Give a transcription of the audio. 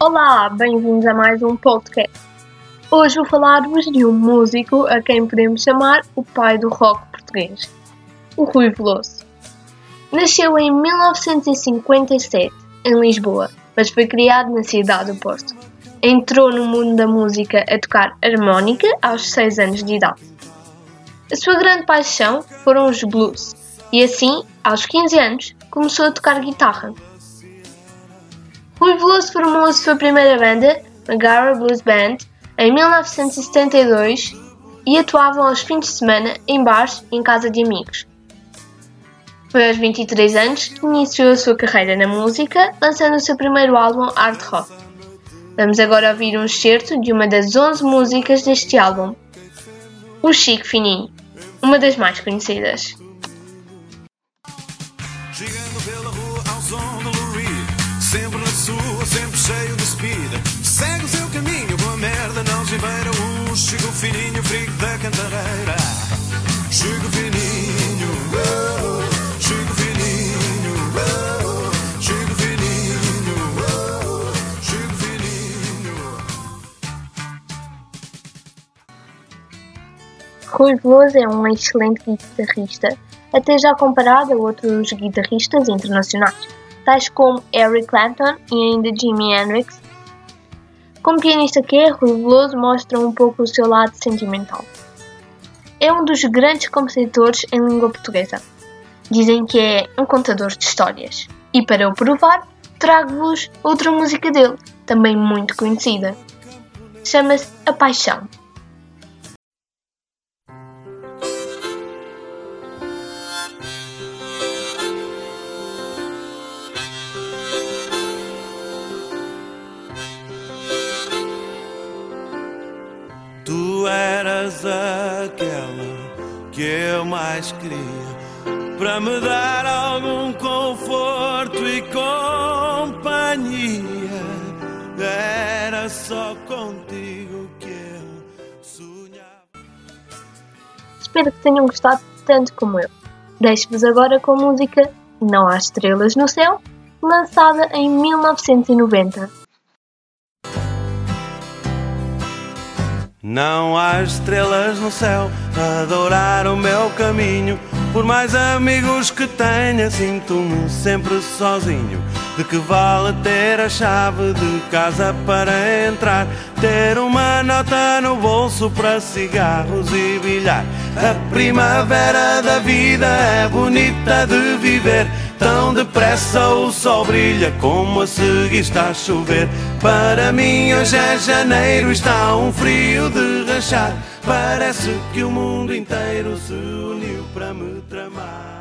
Olá, bem-vindos a mais um podcast. Hoje vou falar-vos de um músico a quem podemos chamar o pai do rock português, o Rui Veloso. Nasceu em 1957, em Lisboa, mas foi criado na cidade do Porto. Entrou no mundo da música a tocar harmónica aos 6 anos de idade. A sua grande paixão foram os blues, e assim, aos 15 anos, começou a tocar guitarra. Veloso formou sua primeira banda, a Gara Blues Band, em 1972 e atuavam aos fins de semana em bares e em casa de amigos. Foi aos 23 anos que iniciou a sua carreira na música, lançando o seu primeiro álbum Hard Rock. Vamos agora ouvir um excerto de uma das 11 músicas deste álbum, O Chico Fininho, uma das mais conhecidas. Fininho, frigo da cantareira Chico fininho, oh, Chico fininho, oh, Chico fininho, oh, Chico fininho Rui Veloso é um excelente guitarrista, até já comparado a outros guitarristas internacionais, tais como Eric Clapton e ainda Jimi Hendrix. Como pianista que é, Rui Veloso mostra um pouco o seu lado sentimental. É um dos grandes compositores em língua portuguesa. Dizem que é um contador de histórias. E para o provar, trago-vos outra música dele, também muito conhecida. Chama-se A Paixão. Eras aquela que eu mais queria para me dar algum conforto e companhia. Era só contigo que eu sonhava. Espero que tenham gostado tanto como eu. Deixo-vos agora com a música Não Há Estrelas no Céu, lançada em 1990. Não há estrelas no céu a adorar o meu caminho. Por mais amigos que tenha, sinto-me sempre sozinho. De que vale ter a chave de casa para entrar? Ter uma nota no bolso para cigarros e bilhar. A primavera da vida é bonita de viver. Tão depressa o sol brilha como a seguir está a chover. Para mim hoje é janeiro, está um frio de rachar. Parece que o mundo inteiro se uniu para me tramar.